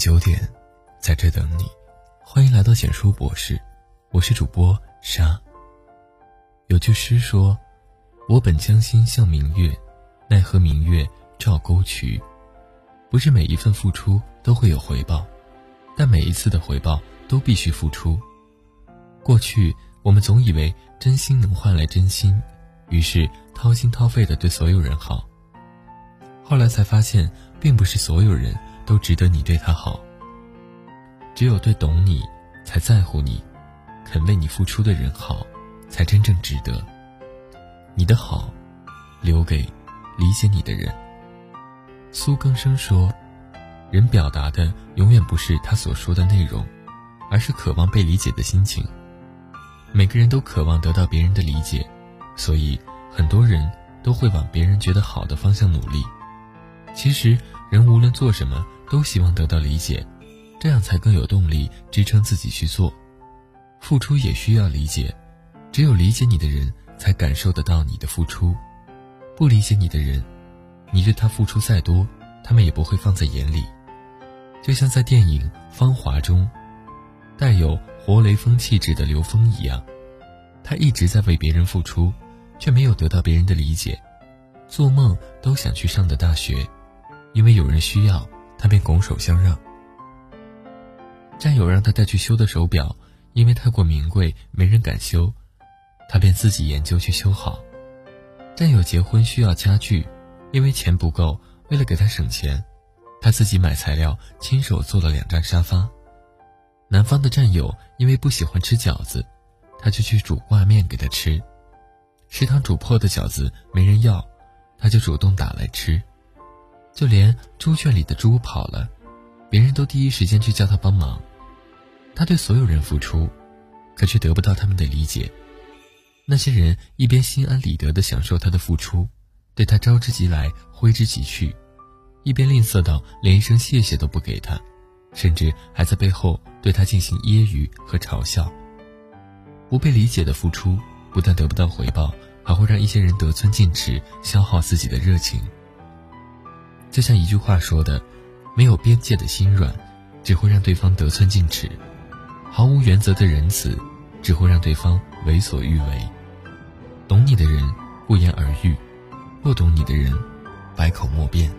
九点，在这等你。欢迎来到简书博士，我是主播沙。有句诗说：“我本将心向明月，奈何明月照沟渠。”不是每一份付出都会有回报，但每一次的回报都必须付出。过去我们总以为真心能换来真心，于是掏心掏肺的对所有人好。后来才发现，并不是所有人。都值得你对他好。只有对懂你、才在乎你、肯为你付出的人好，才真正值得。你的好，留给理解你的人。苏更生说：“人表达的永远不是他所说的内容，而是渴望被理解的心情。每个人都渴望得到别人的理解，所以很多人都会往别人觉得好的方向努力。其实，人无论做什么。”都希望得到理解，这样才更有动力支撑自己去做。付出也需要理解，只有理解你的人，才感受得到你的付出。不理解你的人，你对他付出再多，他们也不会放在眼里。就像在电影《芳华》中，带有活雷锋气质的刘峰一样，他一直在为别人付出，却没有得到别人的理解。做梦都想去上的大学，因为有人需要。他便拱手相让。战友让他带去修的手表，因为太过名贵，没人敢修，他便自己研究去修好。战友结婚需要家具，因为钱不够，为了给他省钱，他自己买材料，亲手做了两张沙发。南方的战友因为不喜欢吃饺子，他就去煮挂面给他吃。食堂煮破的饺子没人要，他就主动打来吃。就连猪圈里的猪跑了，别人都第一时间去叫他帮忙。他对所有人付出，可却得不到他们的理解。那些人一边心安理得地享受他的付出，对他招之即来挥之即去，一边吝啬到连一声谢谢都不给他，甚至还在背后对他进行揶揄和嘲笑。不被理解的付出，不但得不到回报，还会让一些人得寸进尺，消耗自己的热情。就像一句话说的：“没有边界的心软，只会让对方得寸进尺；毫无原则的仁慈，只会让对方为所欲为。懂你的人不言而喻，不懂你的人百口莫辩。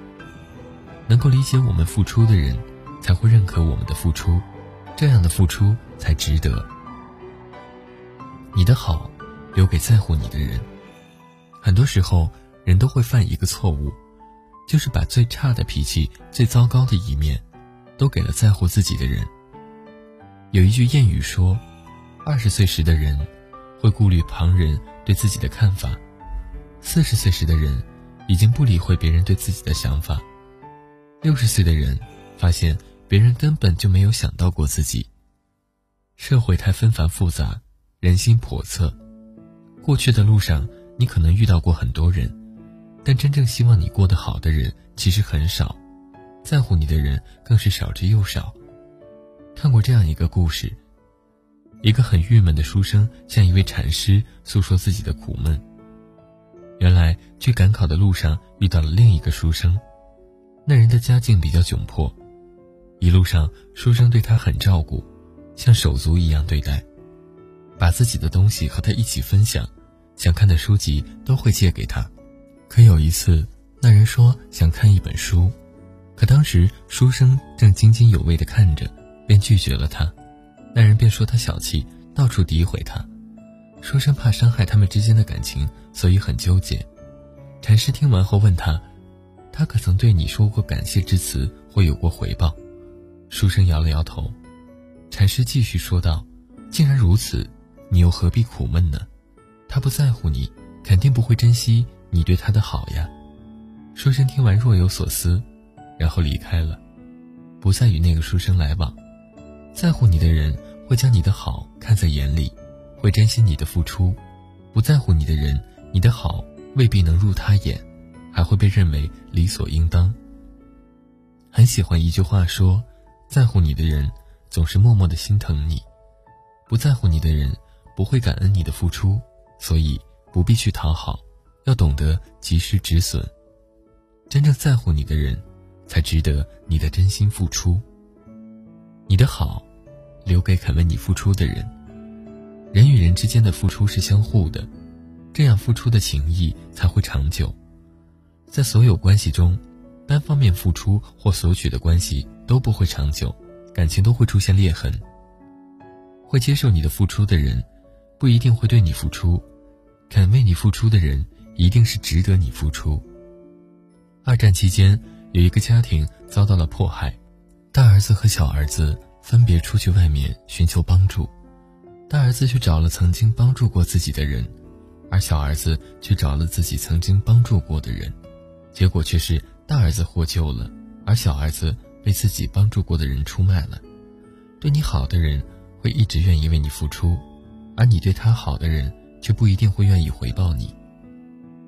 能够理解我们付出的人，才会认可我们的付出，这样的付出才值得。你的好，留给在乎你的人。很多时候，人都会犯一个错误。”就是把最差的脾气、最糟糕的一面，都给了在乎自己的人。有一句谚语说：“二十岁时的人，会顾虑旁人对自己的看法；四十岁时的人，已经不理会别人对自己的想法；六十岁的人，发现别人根本就没有想到过自己。社会太纷繁复杂，人心叵测。过去的路上，你可能遇到过很多人。”但真正希望你过得好的人其实很少，在乎你的人更是少之又少。看过这样一个故事：一个很郁闷的书生向一位禅师诉说自己的苦闷。原来去赶考的路上遇到了另一个书生，那人的家境比较窘迫，一路上书生对他很照顾，像手足一样对待，把自己的东西和他一起分享，想看的书籍都会借给他。可有一次，那人说想看一本书，可当时书生正津津有味地看着，便拒绝了他。那人便说他小气，到处诋毁他。书生怕伤害他们之间的感情，所以很纠结。禅师听完后问他：“他可曾对你说过感谢之词，或有过回报？”书生摇了摇头。禅师继续说道：“既然如此，你又何必苦闷呢？他不在乎你，肯定不会珍惜。”你对他的好呀，书生听完若有所思，然后离开了，不再与那个书生来往。在乎你的人会将你的好看在眼里，会珍惜你的付出；不在乎你的人，你的好未必能入他眼，还会被认为理所应当。很喜欢一句话说：“在乎你的人总是默默的心疼你，不在乎你的人不会感恩你的付出，所以不必去讨好。”要懂得及时止损，真正在乎你的人，才值得你的真心付出。你的好，留给肯为你付出的人。人与人之间的付出是相互的，这样付出的情谊才会长久。在所有关系中，单方面付出或索取的关系都不会长久，感情都会出现裂痕。会接受你的付出的人，不一定会对你付出；肯为你付出的人，一定是值得你付出。二战期间，有一个家庭遭到了迫害，大儿子和小儿子分别出去外面寻求帮助。大儿子去找了曾经帮助过自己的人，而小儿子去找了自己曾经帮助过的人，结果却是大儿子获救了，而小儿子被自己帮助过的人出卖了。对你好的人。会一直愿意为你付出，而你对他好的人却不一定会愿意回报你。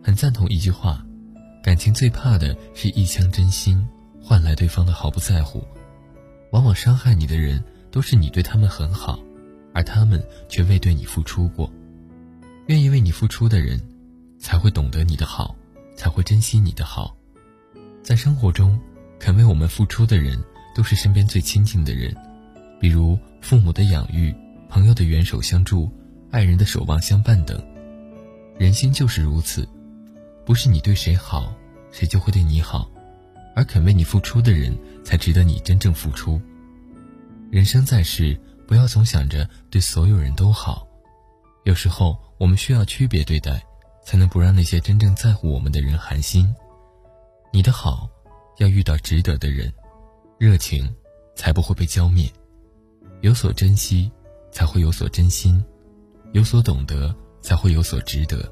很赞同一句话：感情最怕的是一腔真心换来对方的毫不在乎。往往伤害你的人都是你对他们很好，而他们却未对你付出过。愿意为你付出的人，才会懂得你的好，才会珍惜你的好。在生活中，肯为我们付出的人，都是身边最亲近的人。比如父母的养育、朋友的援手相助、爱人的守望相伴等，人心就是如此，不是你对谁好，谁就会对你好，而肯为你付出的人，才值得你真正付出。人生在世，不要总想着对所有人都好，有时候我们需要区别对待，才能不让那些真正在乎我们的人寒心。你的好，要遇到值得的人，热情才不会被浇灭。有所珍惜，才会有所真心；有所懂得，才会有所值得。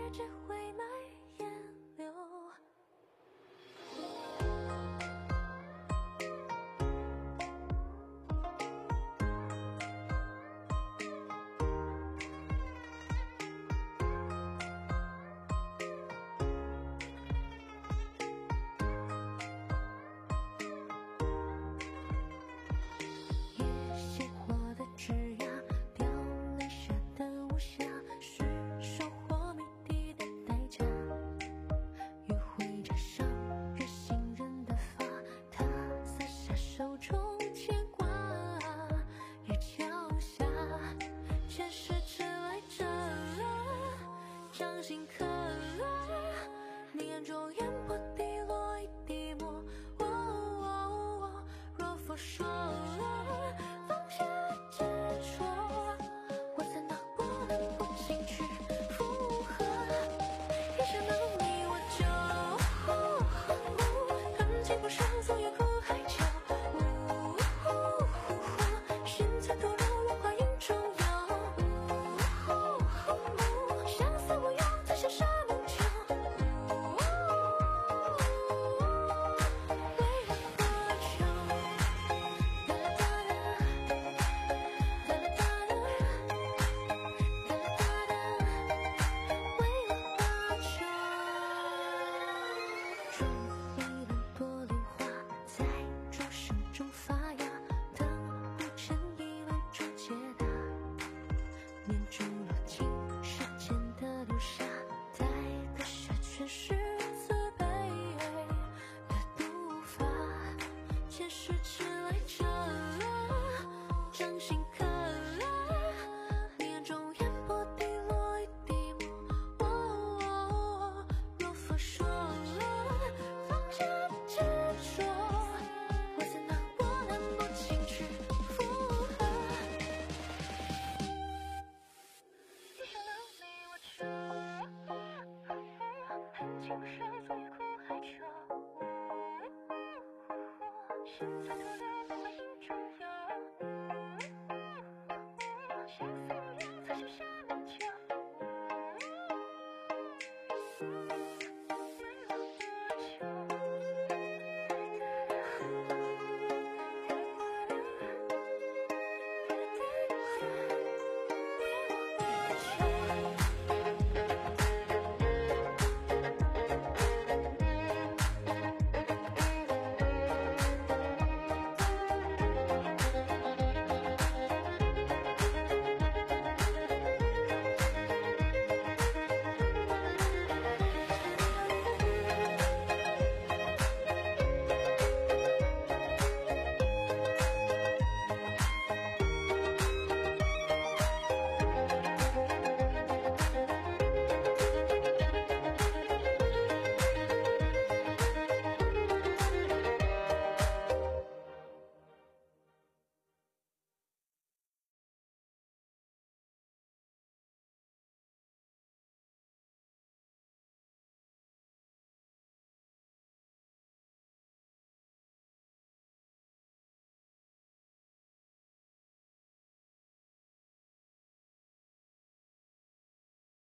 出心酸偷